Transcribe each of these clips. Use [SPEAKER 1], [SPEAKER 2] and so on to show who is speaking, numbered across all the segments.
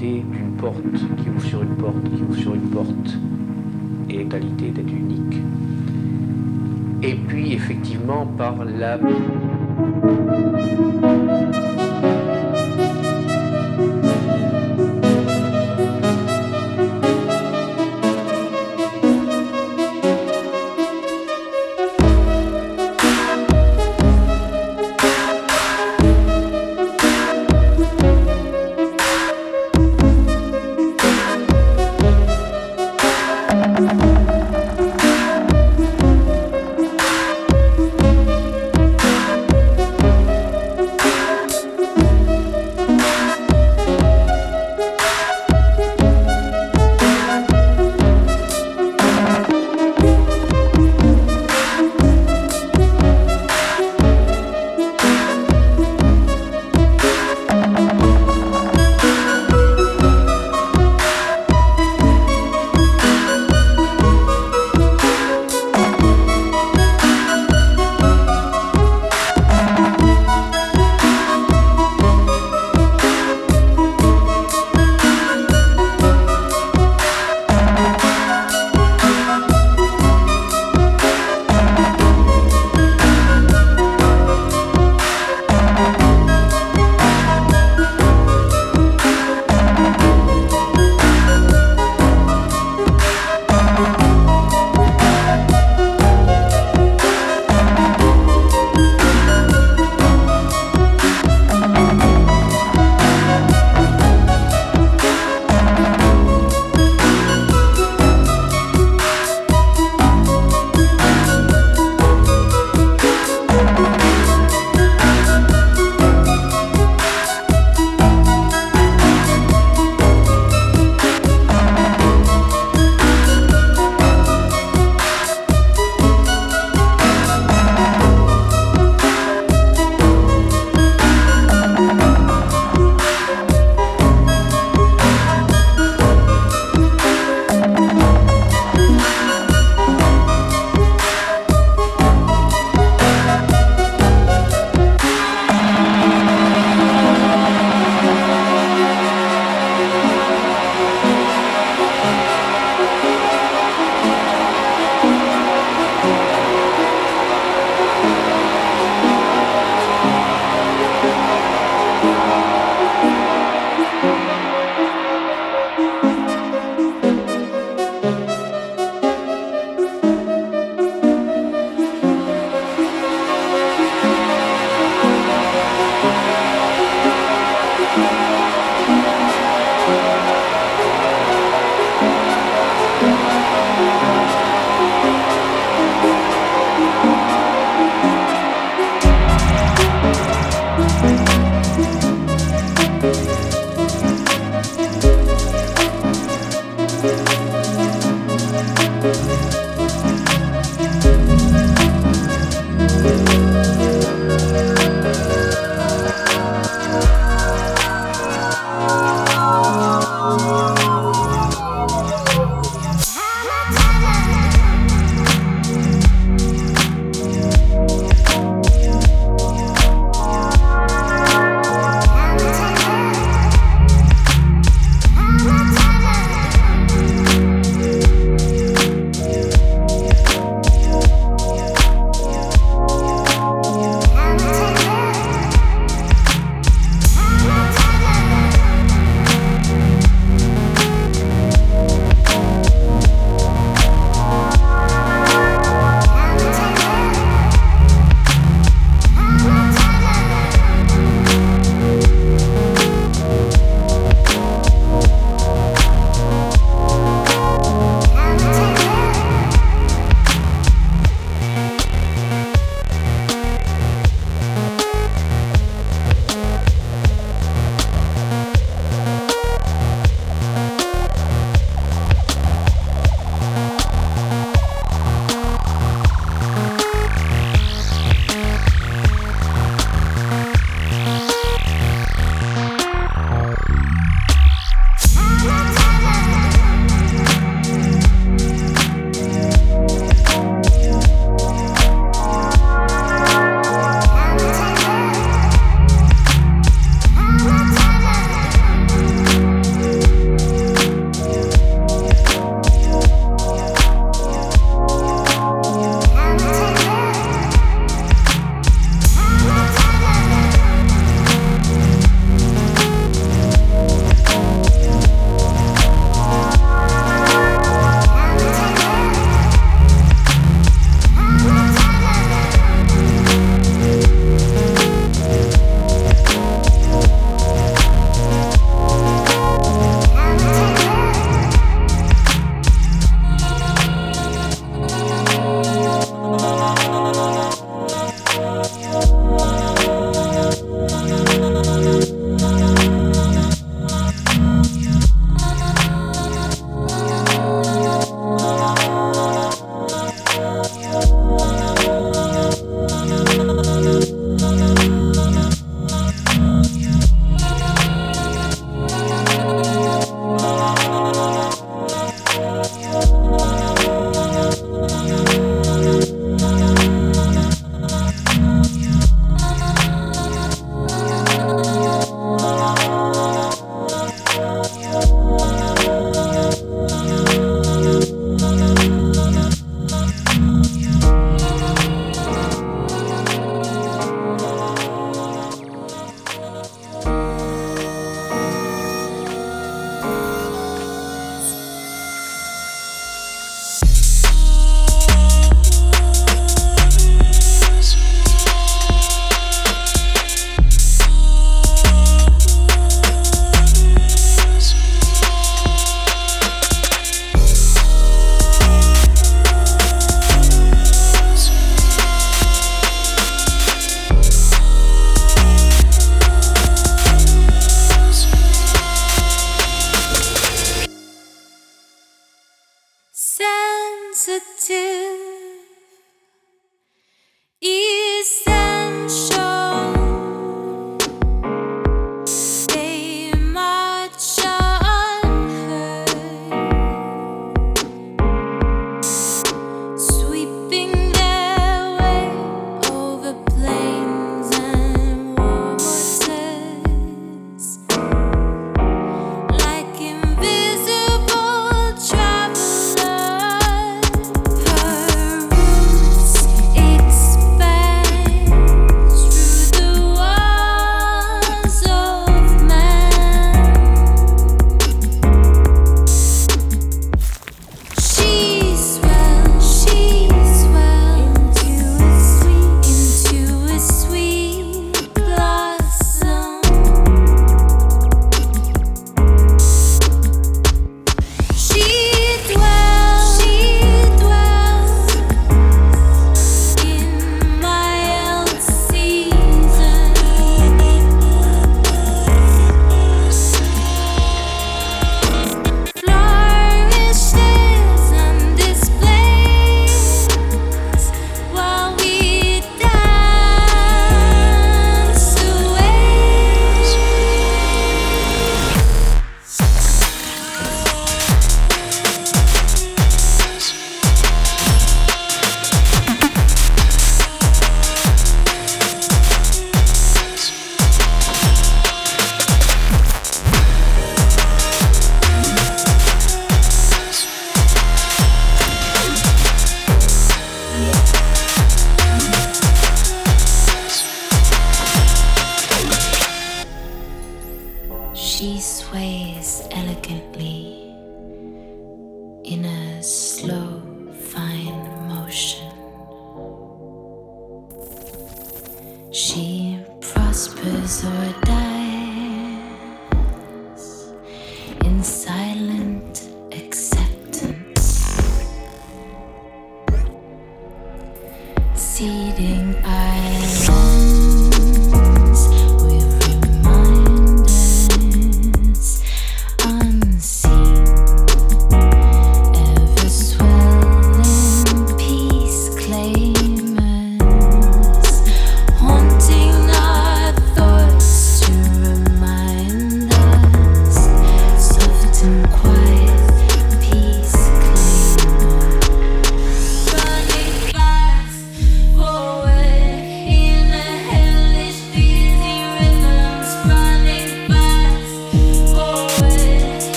[SPEAKER 1] d'une porte qui ouvre sur une porte, qui ouvre sur une porte, et l'égalité d'être unique. Et puis effectivement par la...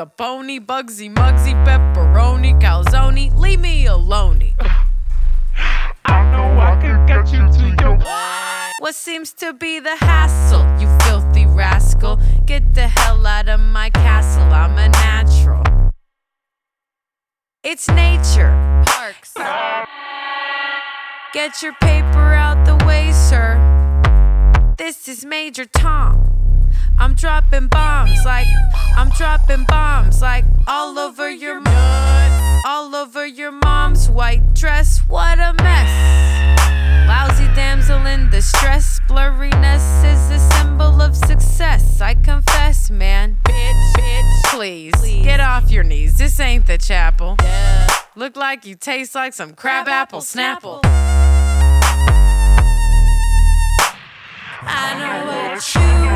[SPEAKER 2] Capone, Bugsy Mugsy, pepperoni, calzone. Leave me alone.
[SPEAKER 3] I know I can get you to your.
[SPEAKER 2] What seems to be the hassle, you filthy rascal? Get the hell out of my castle, I'm a natural. It's nature, parks. Get your paper out the way, sir. This is Major Tom. I'm dropping bombs like I'm dropping bombs like all over your nuts, all over your mom's white dress. What a mess. Lousy damsel in distress, blurriness is a symbol of success. I confess, man. Bitch, bitch, please, please. get off your knees. This ain't the chapel. Yeah. Look like you taste like some crab, crab apple snapple. I know what you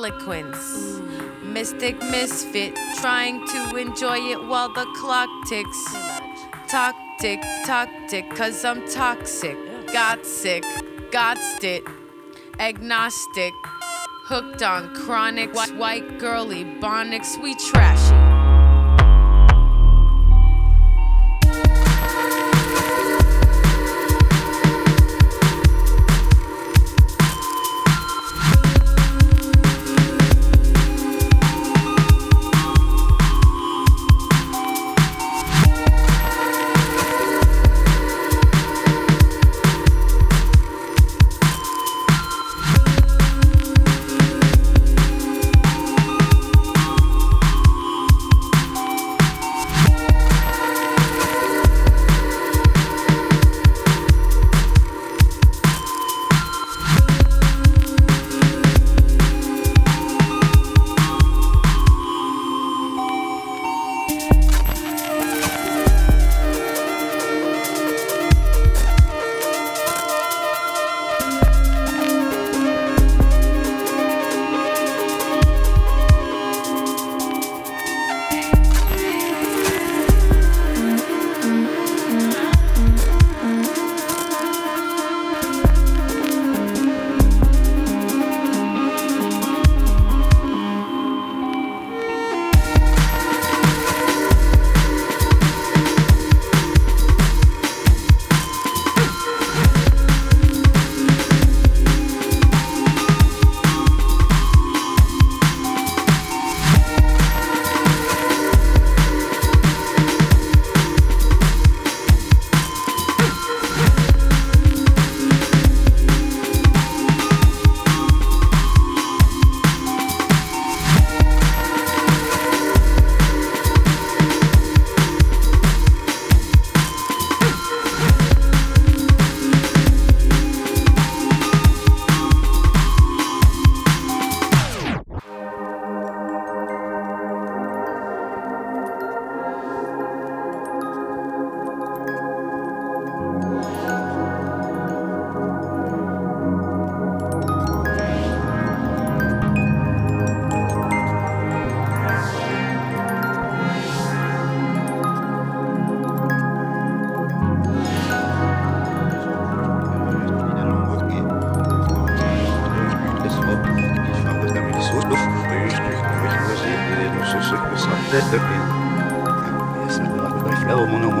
[SPEAKER 2] eloquence. Mystic misfit, trying to enjoy it while the clock ticks. Talk tick, talk tick, cause I'm toxic. Got sick, got it. Agnostic, hooked on chronic. White, white girly, bonics, we trashy.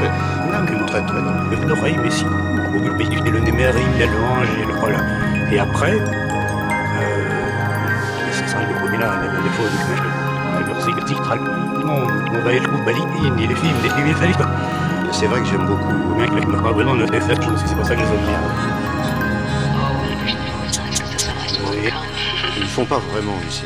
[SPEAKER 4] fait. Un argument très très long. L'oreille Messie. Et le il y a le ange, et le voilà. Et après, c'est ça, il est là, des fois, on va y les films, les films, les films.
[SPEAKER 5] C'est vrai que j'aime beaucoup.
[SPEAKER 4] Bien que le macabre, non, c'est c'est pour ça que je les aime bien.
[SPEAKER 5] Ils ne font pas vraiment
[SPEAKER 6] ici.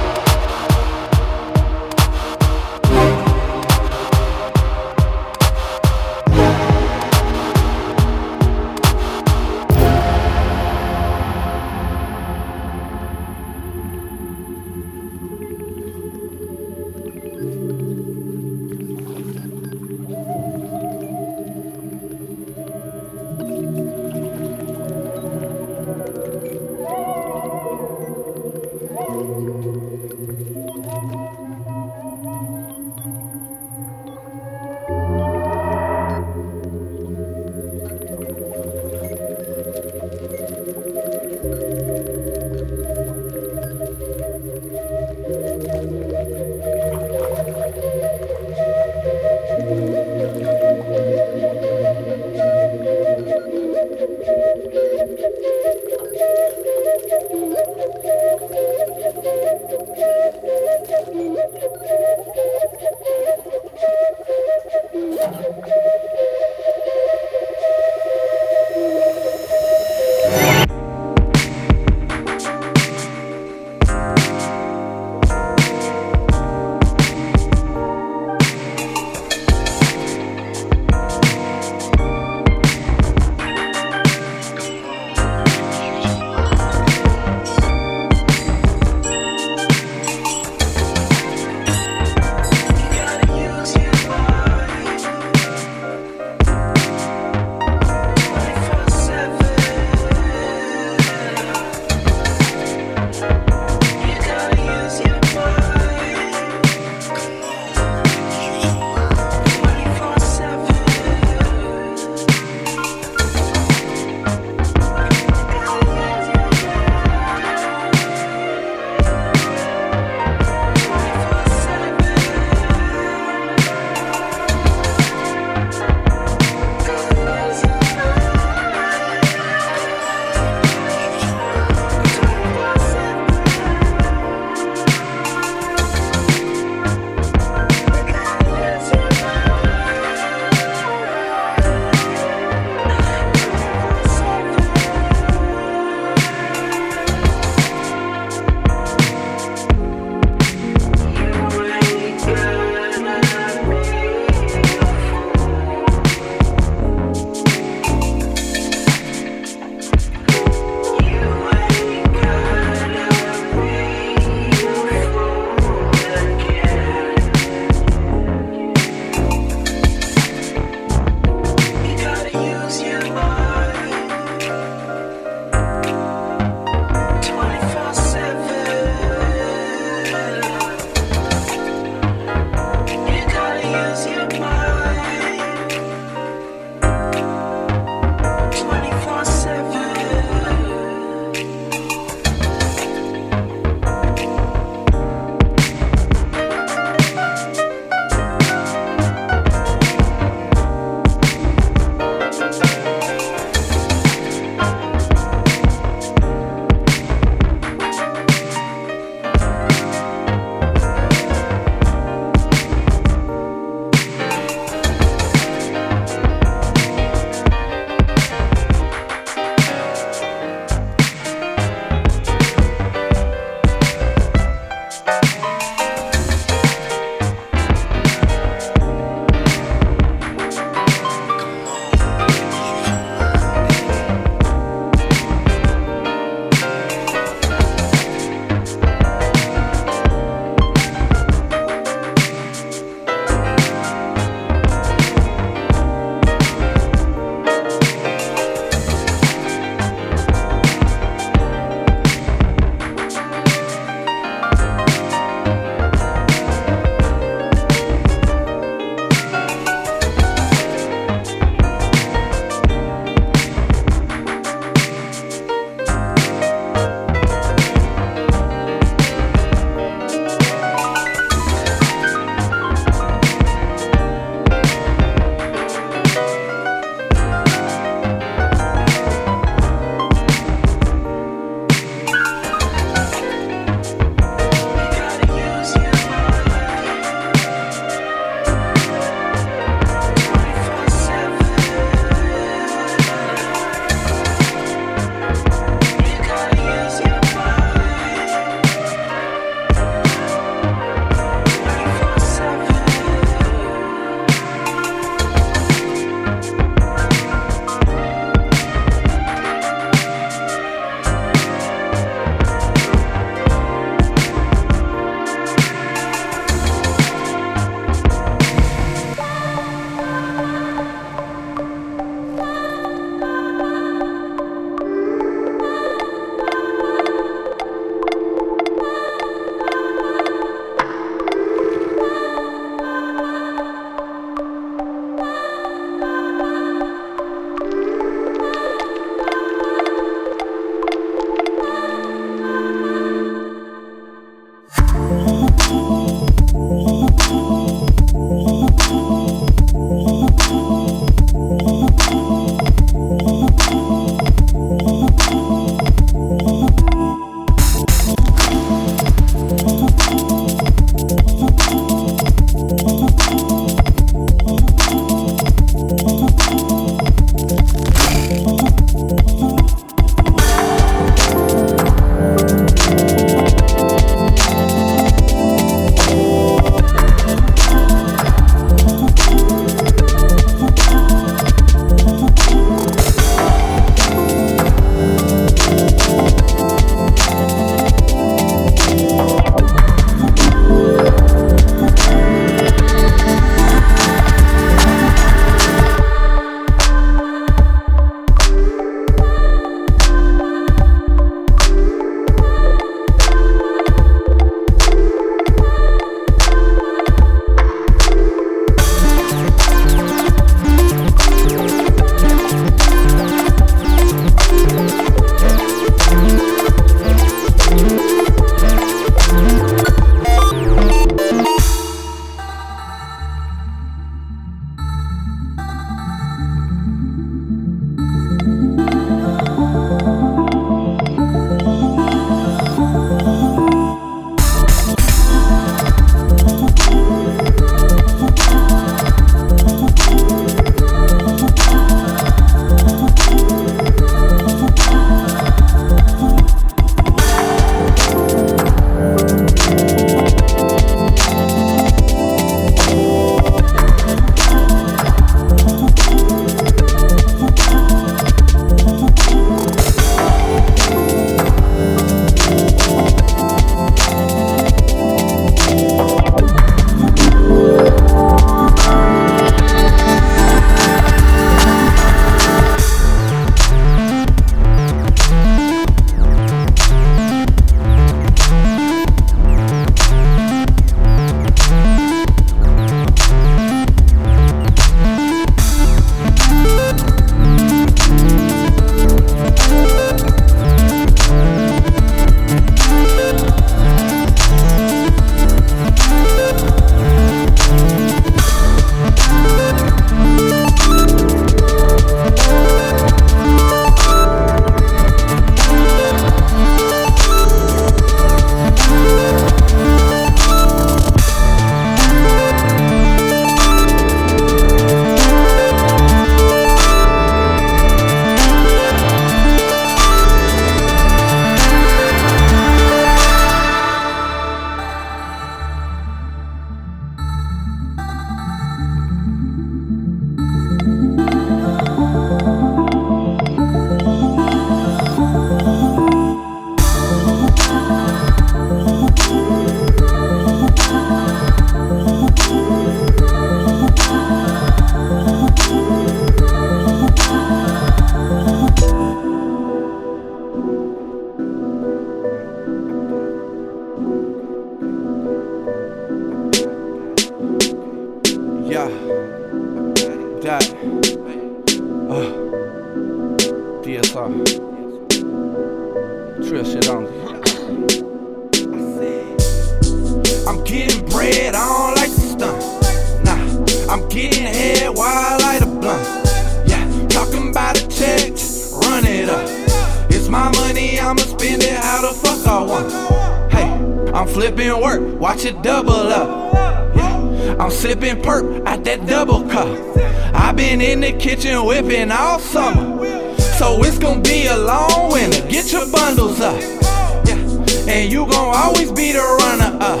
[SPEAKER 6] And you gon' always be the runner up.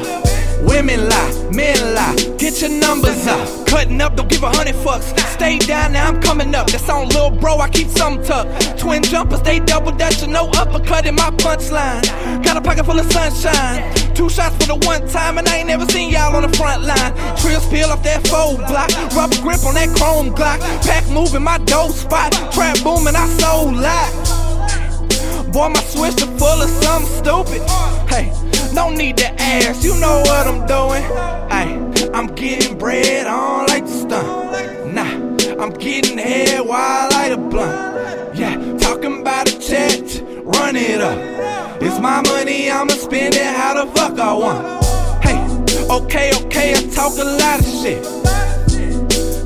[SPEAKER 6] Women lie, men lie, get your numbers up. Cutting up, don't give a hundred fucks. Stay down, now I'm coming up. That's on little bro, I keep some tucked. Twin jumpers, they double dutching, no uppercut in my punchline. Got a pocket full of sunshine. Two shots for the one time, and I ain't never seen y'all on the front line. Trills peel off that fold block, rubber grip on that chrome Glock. Pack moving my dope spot, trap booming, I so loud. Boy, my switch full of something stupid. Hey, no need to ask, you know what I'm doing. Hey, I'm getting bread on like the stunt. Nah, I'm getting head while I light a blunt. Yeah, talking about a check, run it up. It's my money, I'ma spend it how the fuck I want. Hey, okay, okay, I talk a lot of shit.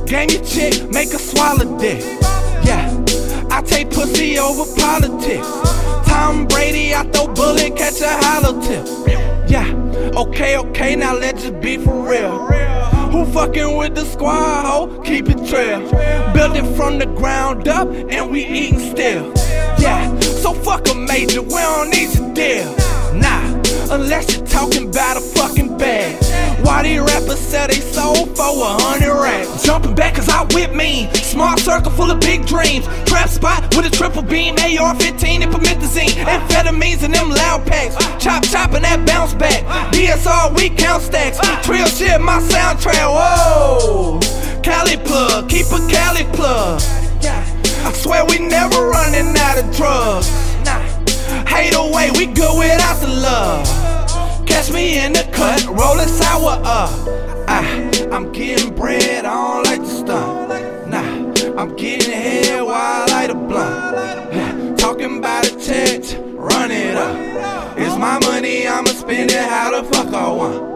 [SPEAKER 6] Game your chick, make her swallow dick. Take pussy over politics. Tom Brady, I throw bullet, catch a hollow tip. Yeah, okay, okay, now let's just be for real. Who fucking with the squad, ho? Keep it trail. Build it from the ground up, and we eating still. Yeah, so fuck a major, we don't need to deal. Nah, unless you're talking about a fucking bag. Why these rappers sell they soul for a hundred racks? Jumping back cause I whip mean. Small circle full of big dreams. Trap spot with a triple beam. AR 15 and promethazine. Amphetamines and them loud packs. Chop chop and that bounce back. DSR, we count stacks. Trill shit, my soundtrack. Whoa. Cali plug, keep a Cali plug. I swear we never running out of drugs. Hate away, we good without the love. In the cut, sour up. Ah, I'm getting bread, I don't like the stunt. Nah, I'm getting head while I light a blunt. Talking about a check, run it up. It's my money, I'ma spend it how the fuck I want.